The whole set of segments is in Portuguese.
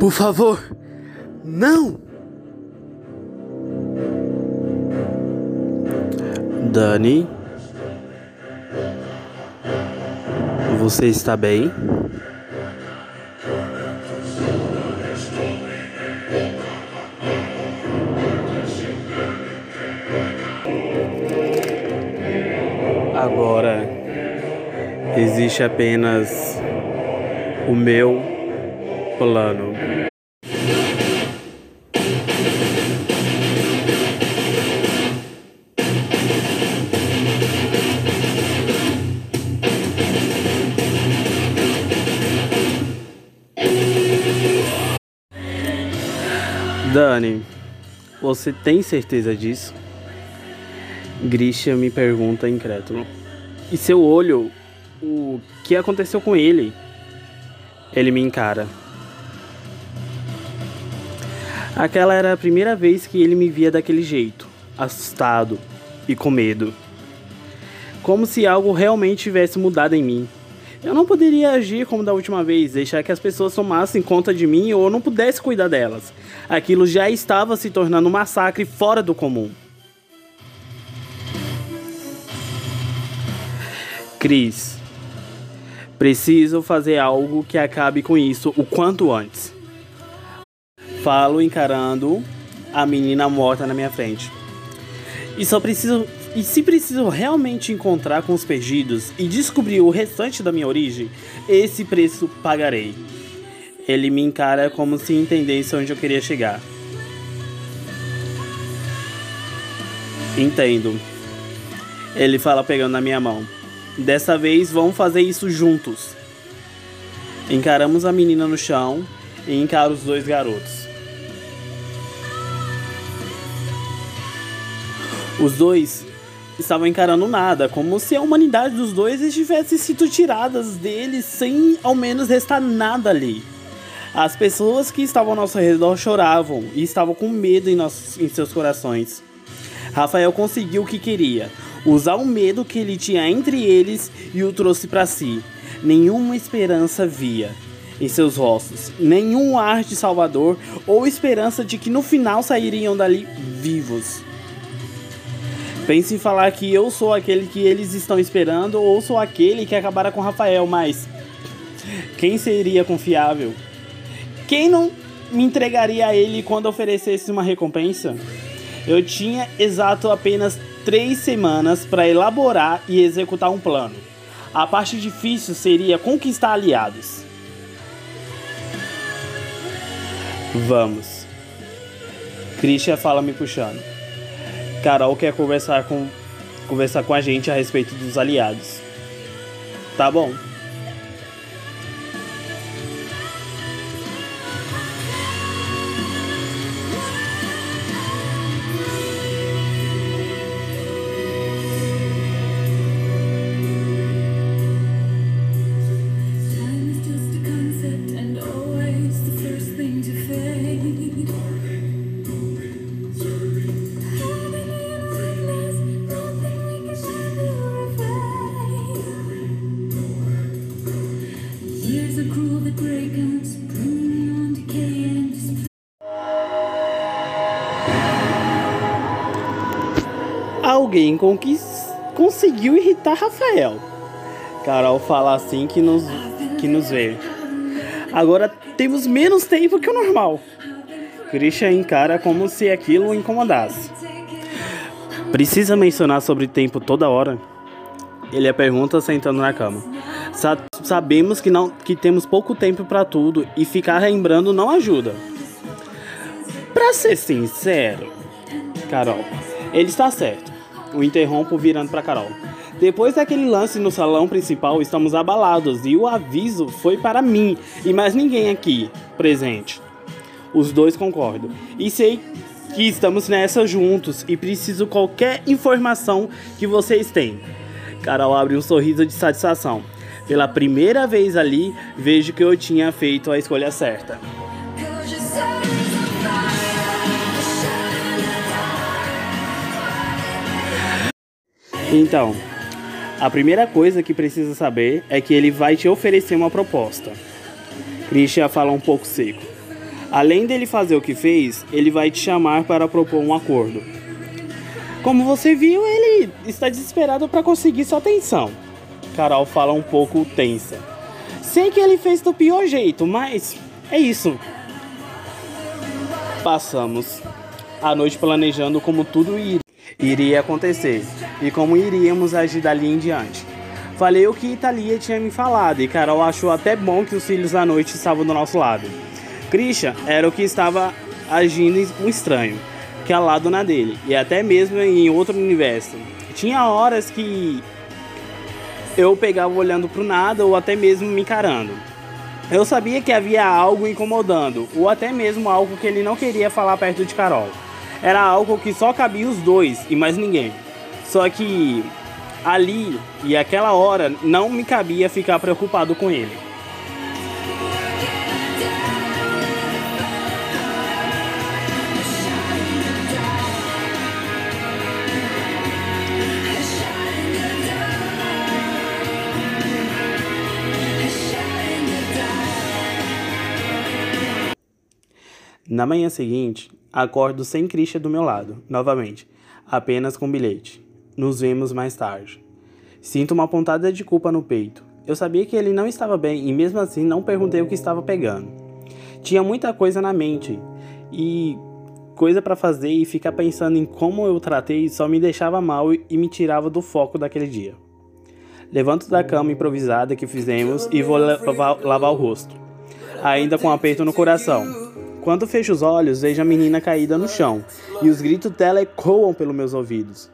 Por favor, não! Dani? Você está bem? Agora existe apenas o meu plano. Dani, você tem certeza disso? Grisha me pergunta incrédulo. E seu olho, o que aconteceu com ele? Ele me encara. Aquela era a primeira vez que ele me via daquele jeito, assustado e com medo. Como se algo realmente tivesse mudado em mim. Eu não poderia agir como da última vez, deixar que as pessoas tomassem conta de mim ou eu não pudesse cuidar delas. Aquilo já estava se tornando um massacre fora do comum. Cris, preciso fazer algo que acabe com isso o quanto antes. Falo encarando a menina morta na minha frente. E só preciso e se preciso realmente encontrar com os perdidos e descobrir o restante da minha origem, esse preço pagarei. Ele me encara como se entendesse onde eu queria chegar. Entendo. Ele fala pegando na minha mão. Dessa vez vamos fazer isso juntos. Encaramos a menina no chão e encaro os dois garotos. Os dois estavam encarando nada, como se a humanidade dos dois estivesse sido tiradas deles sem ao menos restar nada ali. As pessoas que estavam ao nosso redor choravam e estavam com medo em, nossos, em seus corações. Rafael conseguiu o que queria, usar o medo que ele tinha entre eles e o trouxe para si. Nenhuma esperança via em seus rostos, nenhum ar de salvador ou esperança de que no final sairiam dali vivos. Pense em falar que eu sou aquele que eles estão esperando ou sou aquele que acabará com Rafael, mas quem seria confiável? Quem não me entregaria a ele quando oferecesse uma recompensa? Eu tinha exato apenas três semanas para elaborar e executar um plano. A parte difícil seria conquistar aliados. Vamos. Christian fala me puxando. Carol quer conversar com conversar com a gente a respeito dos aliados. Tá bom. Alguém conseguiu irritar Rafael. Carol fala assim que nos, que nos vê. Agora temos menos tempo que o normal. Christian encara como se aquilo o incomodasse. Precisa mencionar sobre tempo toda hora? Ele a pergunta sentando na cama. Sa sabemos que não que temos pouco tempo para tudo e ficar lembrando não ajuda. Para ser sincero, Carol, ele está certo o interrompo virando para Carol. Depois daquele lance no salão principal, estamos abalados e o aviso foi para mim e mais ninguém aqui presente. Os dois concordam. E sei que estamos nessa juntos e preciso qualquer informação que vocês têm. Carol abre um sorriso de satisfação. Pela primeira vez ali, vejo que eu tinha feito a escolha certa. Então, a primeira coisa que precisa saber é que ele vai te oferecer uma proposta. Christian fala um pouco seco. Além dele fazer o que fez, ele vai te chamar para propor um acordo. Como você viu, ele está desesperado para conseguir sua atenção. Carol fala um pouco tensa. Sei que ele fez do pior jeito, mas é isso. Passamos a noite planejando como tudo iria acontecer e como iríamos agir dali em diante. Falei o que Italia tinha me falado e Carol achou até bom que os filhos da noite estavam do nosso lado. Christian era o que estava agindo um estranho, que ao lado na dele, e até mesmo em outro universo. Tinha horas que eu pegava olhando pro nada ou até mesmo me encarando. Eu sabia que havia algo incomodando, ou até mesmo algo que ele não queria falar perto de Carol. Era algo que só cabia os dois e mais ninguém. Só que ali e aquela hora não me cabia ficar preocupado com ele. Na manhã seguinte, acordo sem Christian do meu lado, novamente, apenas com bilhete. Nos vemos mais tarde. Sinto uma pontada de culpa no peito. Eu sabia que ele não estava bem e mesmo assim não perguntei o que estava pegando. Tinha muita coisa na mente e coisa para fazer e ficar pensando em como eu tratei só me deixava mal e me tirava do foco daquele dia. Levanto da cama improvisada que fizemos e vou lavar, lavar o rosto, ainda com um aperto no coração. Quando fecho os olhos, vejo a menina caída no chão e os gritos dela ecoam pelos meus ouvidos.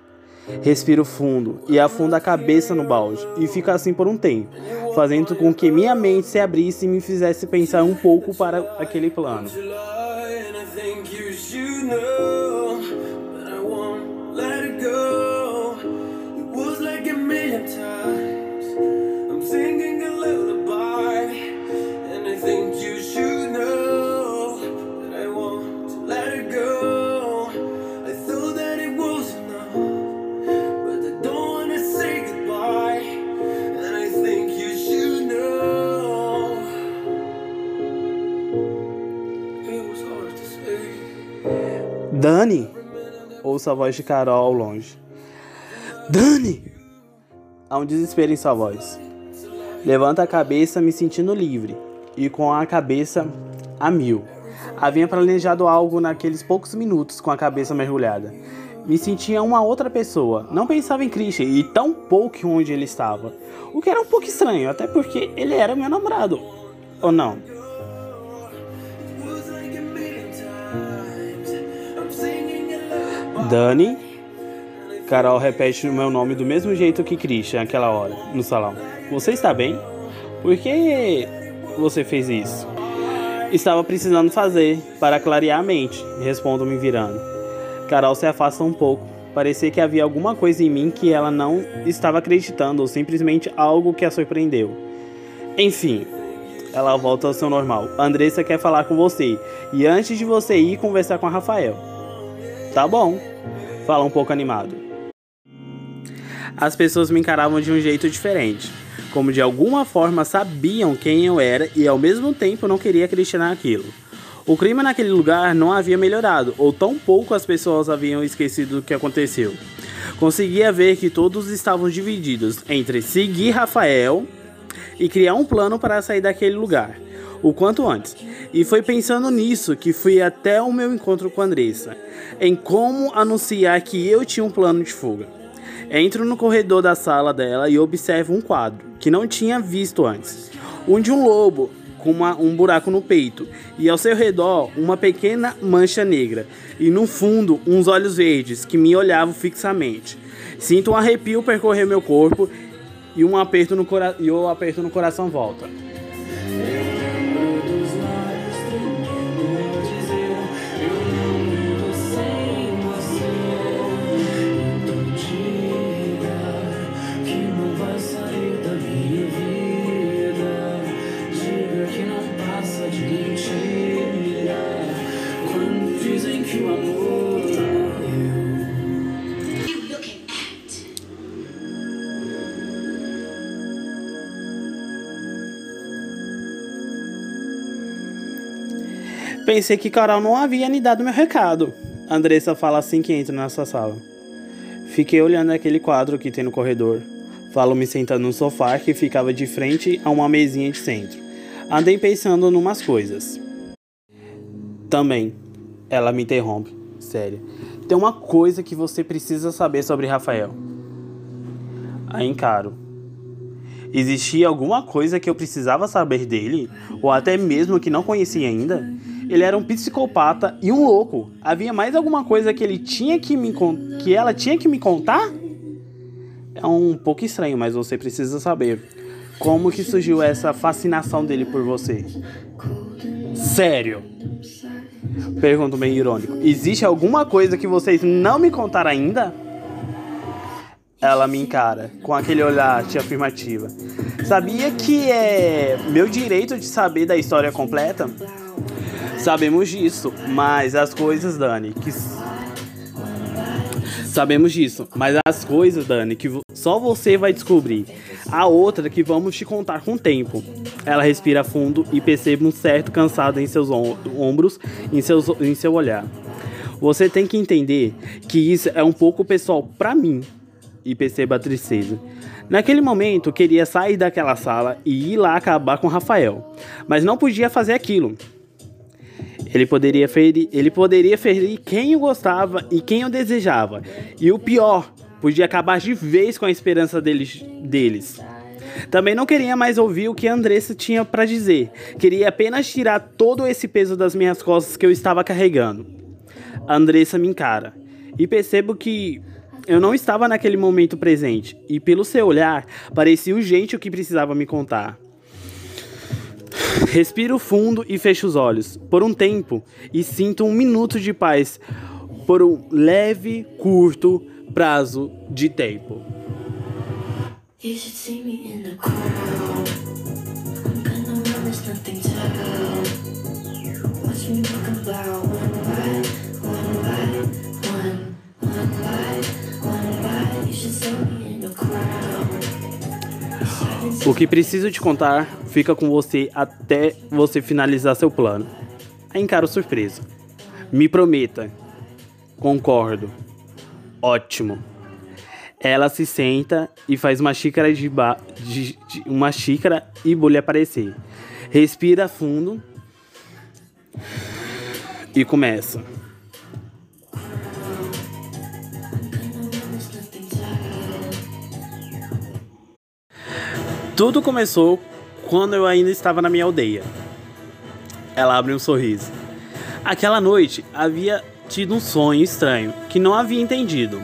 Respiro fundo e afundo a cabeça no balde e fico assim por um tempo, fazendo com que minha mente se abrisse e me fizesse pensar um pouco para aquele plano. Dani! Ouço a voz de Carol ao longe. Dani! Há um desespero em sua voz. Levanta a cabeça, me sentindo livre e com a cabeça a mil. Havia planejado algo naqueles poucos minutos com a cabeça mergulhada. Me sentia uma outra pessoa. Não pensava em Christian e tão pouco onde ele estava. O que era um pouco estranho, até porque ele era meu namorado. Ou não? Dani. Carol repete o meu nome do mesmo jeito que Christian naquela hora, no salão. Você está bem? Por que você fez isso? Estava precisando fazer para clarear a mente, respondo me virando. Carol se afasta um pouco. Parecia que havia alguma coisa em mim que ela não estava acreditando ou simplesmente algo que a surpreendeu. Enfim, ela volta ao seu normal. Andressa quer falar com você e antes de você ir conversar com a Rafael. Tá bom fala um pouco animado. As pessoas me encaravam de um jeito diferente, como de alguma forma sabiam quem eu era e ao mesmo tempo não queria acreditar naquilo. O clima naquele lugar não havia melhorado, ou tão pouco as pessoas haviam esquecido o que aconteceu. Conseguia ver que todos estavam divididos entre seguir Rafael e criar um plano para sair daquele lugar, o quanto antes. E foi pensando nisso que fui até o meu encontro com a Andressa, em como anunciar que eu tinha um plano de fuga. Entro no corredor da sala dela e observo um quadro que não tinha visto antes. Um de um lobo com uma, um buraco no peito e ao seu redor uma pequena mancha negra e no fundo uns olhos verdes que me olhavam fixamente. Sinto um arrepio percorrer meu corpo e um aperto no, cora e o aperto no coração volta. Pensei que Carol não havia me dado meu recado. Andressa fala assim que entra nessa sala. Fiquei olhando aquele quadro que tem no corredor. Falo me sentando no sofá que ficava de frente a uma mesinha de centro. Andei pensando numas coisas. Também, ela me interrompe. Sério. Tem uma coisa que você precisa saber sobre Rafael. A encaro. Existia alguma coisa que eu precisava saber dele? Ou até mesmo que não conhecia ainda? Ele era um psicopata e um louco. Havia mais alguma coisa que ele tinha que me que ela tinha que me contar? É um pouco estranho, mas você precisa saber. Como que surgiu essa fascinação dele por você? Sério? Pergunto meio irônico. Existe alguma coisa que vocês não me contaram ainda? Ela me encara com aquele olhar de afirmativa. Sabia que é meu direito de saber da história completa? Sabemos disso, mas as coisas, Dani, que Sabemos disso, mas as coisas, Dani, que só você vai descobrir. A outra que vamos te contar com o tempo. Ela respira fundo e percebe um certo cansado em seus ombros, em, seus, em seu olhar. Você tem que entender que isso é um pouco pessoal para mim. E perceba a tristeza. Naquele momento, queria sair daquela sala e ir lá acabar com Rafael, mas não podia fazer aquilo. Ele poderia ferir, ele poderia ferir quem eu gostava e quem eu desejava. E o pior, podia acabar de vez com a esperança deles. deles. Também não queria mais ouvir o que a Andressa tinha para dizer. Queria apenas tirar todo esse peso das minhas costas que eu estava carregando. A Andressa me encara e percebo que eu não estava naquele momento presente e pelo seu olhar parecia urgente o que precisava me contar. Respiro fundo e fecho os olhos. Por um tempo e sinto um minuto de paz. Por um leve, curto prazo de tempo. O que preciso te contar fica com você até você finalizar seu plano. Aí encaro surpresa. Me prometa. Concordo. Ótimo. Ela se senta e faz uma xícara de, ba de, de uma xícara e bolha aparecer. Respira fundo e começa. Tudo começou quando eu ainda estava na minha aldeia. Ela abre um sorriso. Aquela noite havia tido um sonho estranho que não havia entendido.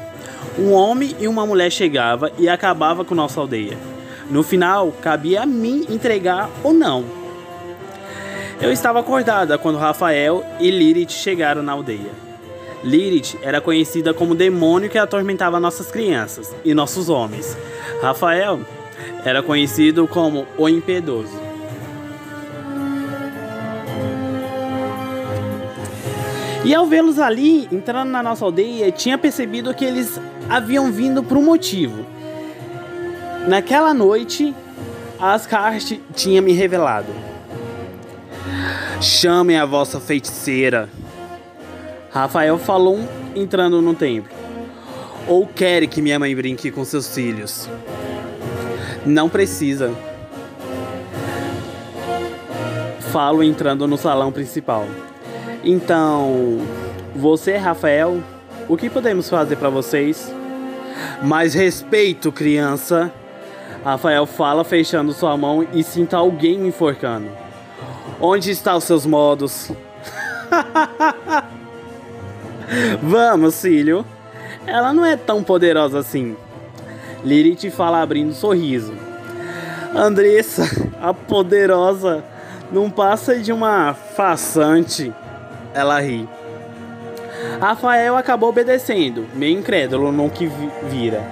Um homem e uma mulher chegava e acabava com nossa aldeia. No final, cabia a mim entregar ou não. Eu estava acordada quando Rafael e Lilith chegaram na aldeia. Lilith era conhecida como o demônio que atormentava nossas crianças e nossos homens. Rafael era conhecido como o Impiedoso. E ao vê-los ali, entrando na nossa aldeia, tinha percebido que eles haviam vindo por um motivo. Naquela noite, Asgard tinha me revelado. Chamem a vossa feiticeira. Rafael falou entrando no templo. Ou quer que minha mãe brinque com seus filhos? Não precisa. Falo entrando no salão principal. Então, você, Rafael, o que podemos fazer para vocês? Mais respeito, criança. Rafael fala, fechando sua mão e sinta alguém me enforcando. Onde estão os seus modos? Vamos, filho. Ela não é tão poderosa assim. Lilith fala abrindo um sorriso. Andressa, a poderosa, não passa de uma façante. Ela ri. Rafael acabou obedecendo, meio incrédulo no que vira.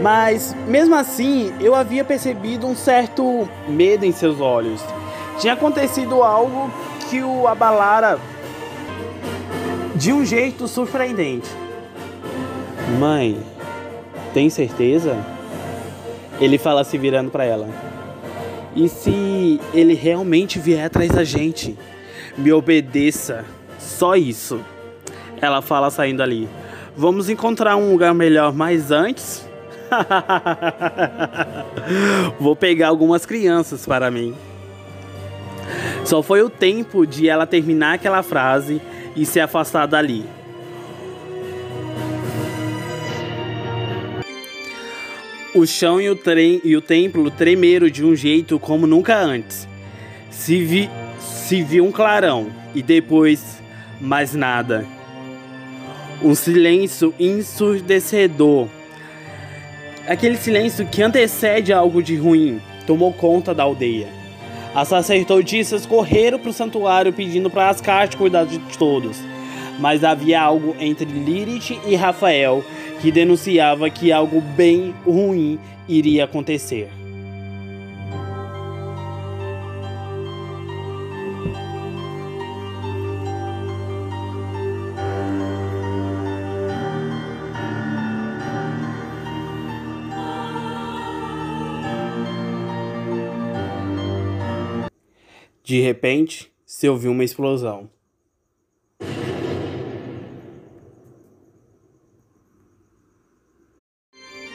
Mas, mesmo assim, eu havia percebido um certo medo em seus olhos. Tinha acontecido algo que o abalara de um jeito surpreendente. Mãe, tem certeza? Ele fala se virando para ela. E se ele realmente vier atrás da gente? Me obedeça. Só isso. Ela fala saindo ali. Vamos encontrar um lugar melhor mais antes? Vou pegar algumas crianças para mim. Só foi o tempo de ela terminar aquela frase e se afastar dali. O chão e o, trem, e o templo tremeram de um jeito como nunca antes. Se, vi, se viu um clarão e depois mais nada. Um silêncio ensurdecedor. Aquele silêncio que antecede algo de ruim tomou conta da aldeia. As sacerdotisas correram para o santuário pedindo para Ascarte cuidar de todos. Mas havia algo entre Lilith e Rafael que denunciava que algo bem ruim iria acontecer. De repente, se ouviu uma explosão.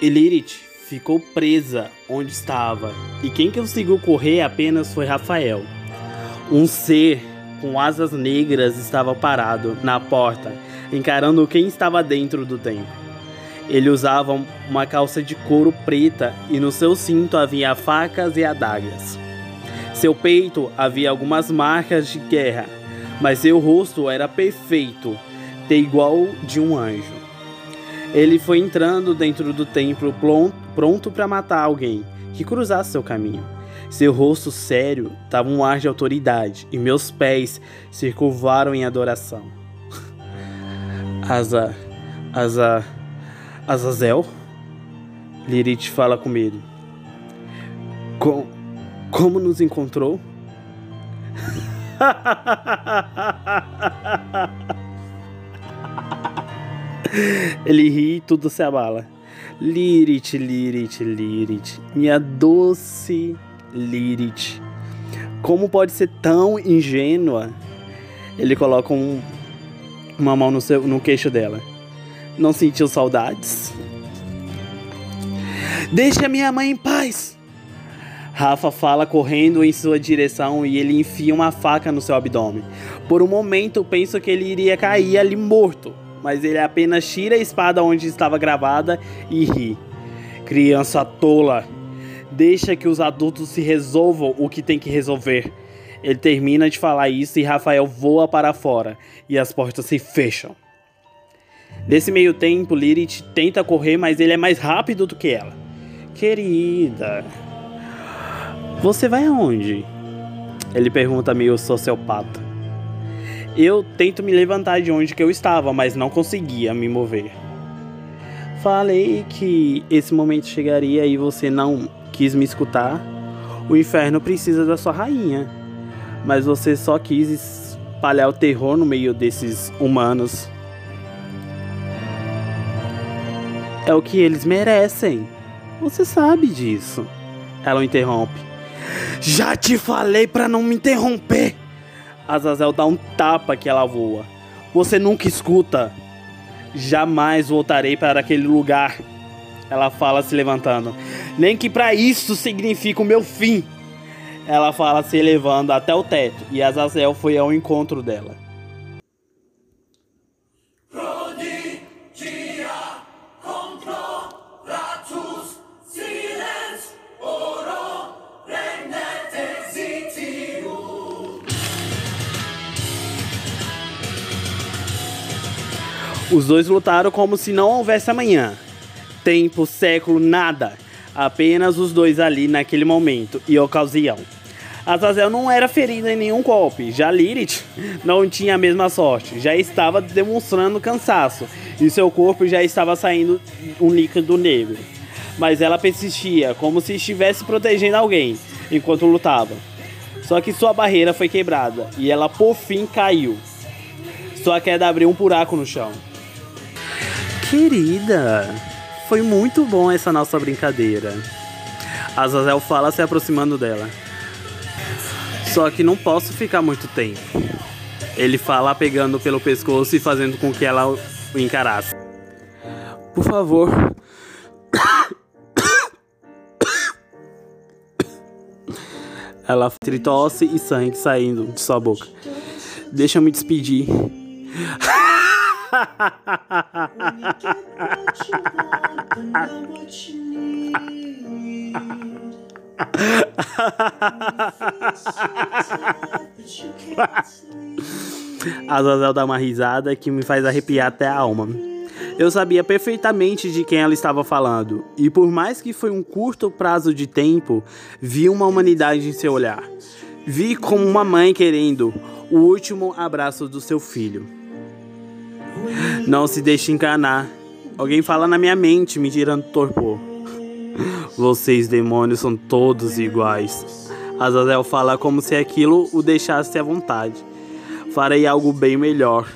Elirit ficou presa onde estava, e quem conseguiu correr apenas foi Rafael. Um ser com asas negras estava parado na porta, encarando quem estava dentro do templo. Ele usava uma calça de couro preta e no seu cinto havia facas e adagas. Seu peito havia algumas marcas de guerra, mas seu rosto era perfeito, de igual de um anjo. Ele foi entrando dentro do templo pronto para matar alguém que cruzasse seu caminho. Seu rosto sério dava um ar de autoridade e meus pés se curvaram em adoração. Asa. Asa. Azazel? Lirith fala com medo. Com, como nos encontrou? Ele ri e tudo se abala. Lirith, Lirith, Lirith, minha doce Lirith. Como pode ser tão ingênua? Ele coloca um, uma mão no, seu, no queixo dela. Não sentiu saudades? Deixa minha mãe em paz! Rafa fala correndo em sua direção e ele enfia uma faca no seu abdômen. Por um momento penso que ele iria cair ali morto mas ele apenas tira a espada onde estava gravada e ri. Criança tola, deixa que os adultos se resolvam o que tem que resolver. Ele termina de falar isso e Rafael voa para fora e as portas se fecham. Nesse meio tempo, Lilith tenta correr, mas ele é mais rápido do que ela. Querida, você vai aonde? Ele pergunta meio sociopata. Eu tento me levantar de onde que eu estava, mas não conseguia me mover. Falei que esse momento chegaria e você não quis me escutar. O inferno precisa da sua rainha. Mas você só quis espalhar o terror no meio desses humanos. É o que eles merecem. Você sabe disso. Ela o interrompe. Já te falei para não me interromper. Azazel dá um tapa que ela voa. Você nunca escuta. Jamais voltarei para aquele lugar. Ela fala se levantando. Nem que para isso significa o meu fim. Ela fala se elevando até o teto e Azazel foi ao encontro dela. Os dois lutaram como se não houvesse amanhã. Tempo, século, nada. Apenas os dois ali naquele momento e ocasião. Azazel não era ferida em nenhum golpe, já Lilith não tinha a mesma sorte, já estava demonstrando cansaço e seu corpo já estava saindo um líquido negro. Mas ela persistia, como se estivesse protegendo alguém enquanto lutava. Só que sua barreira foi quebrada e ela por fim caiu. Sua queda abriu um buraco no chão. Querida, foi muito bom essa nossa brincadeira. Azazel fala se aproximando dela. Só que não posso ficar muito tempo. Ele fala pegando pelo pescoço e fazendo com que ela o encarasse. Por favor. Ela tritosse e sangue saindo de sua boca. Deixa eu me despedir. A Zazel dá uma risada que me faz arrepiar até a alma. Eu sabia perfeitamente de quem ela estava falando, e por mais que foi um curto prazo de tempo, vi uma humanidade em seu olhar. Vi como uma mãe querendo o último abraço do seu filho. Não se deixe enganar. Alguém fala na minha mente, me tirando torpor. Vocês, demônios, são todos iguais. Azazel fala como se aquilo o deixasse à vontade. Farei algo bem melhor.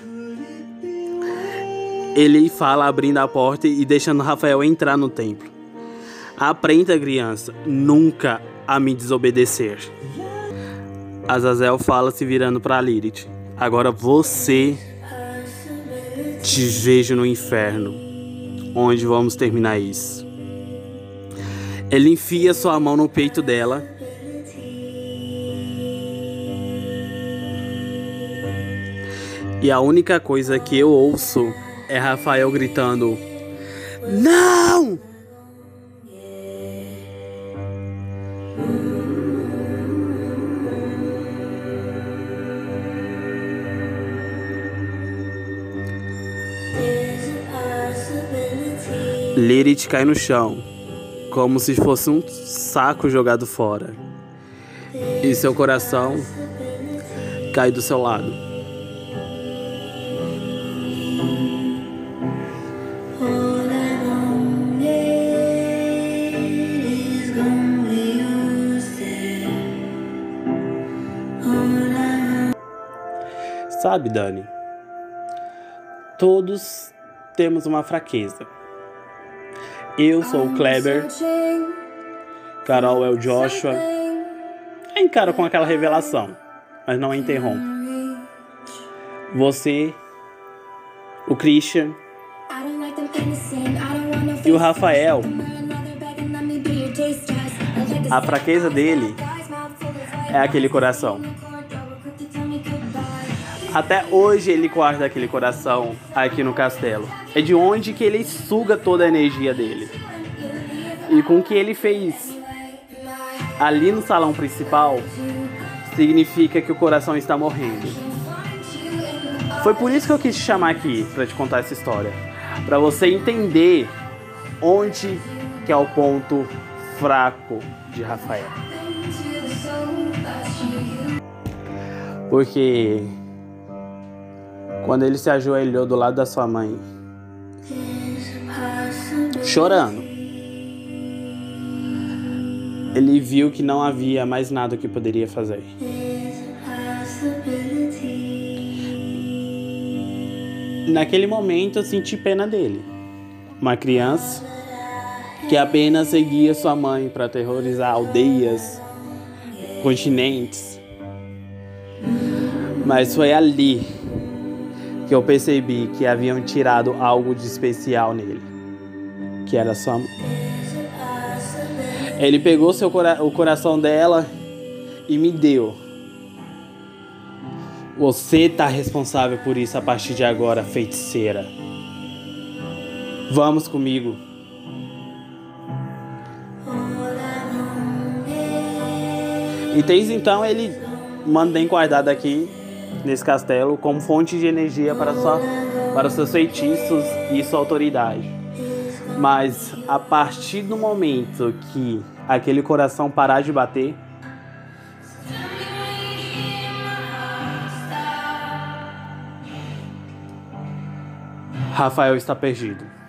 Ele fala abrindo a porta e deixando Rafael entrar no templo. Aprenda, criança, nunca a me desobedecer. Azazel fala se virando para Lilith. Agora você te vejo no inferno. Onde vamos terminar isso? Ele enfia sua mão no peito dela. E a única coisa que eu ouço é Rafael gritando: Não! Lilith cai no chão como se fosse um saco jogado fora. E seu coração cai do seu lado. Sabe, Dani? Todos temos uma fraqueza. Eu sou o Kleber. Carol é o Joshua. Encaro com aquela revelação, mas não a interrompo. Você, o Christian e o Rafael. A fraqueza dele é aquele coração. Até hoje ele guarda aquele coração aqui no castelo. É de onde que ele suga toda a energia dele. E com o que ele fez ali no salão principal, significa que o coração está morrendo. Foi por isso que eu quis te chamar aqui para te contar essa história, para você entender onde que é o ponto fraco de Rafael. Porque quando ele se ajoelhou do lado da sua mãe, chorando, ele viu que não havia mais nada que poderia fazer. Naquele momento eu senti pena dele. Uma criança que apenas seguia sua mãe para aterrorizar aldeias, continentes. Mas foi ali que eu percebi que haviam tirado algo de especial nele, que era sua mãe. Ele pegou seu cora o coração dela e me deu. Você tá responsável por isso a partir de agora, feiticeira. Vamos comigo. E desde então ele manda bem guardado aqui nesse castelo como fonte de energia para, sua, para seus feitiços e sua autoridade. Mas a partir do momento que aquele coração parar de bater, Rafael está perdido.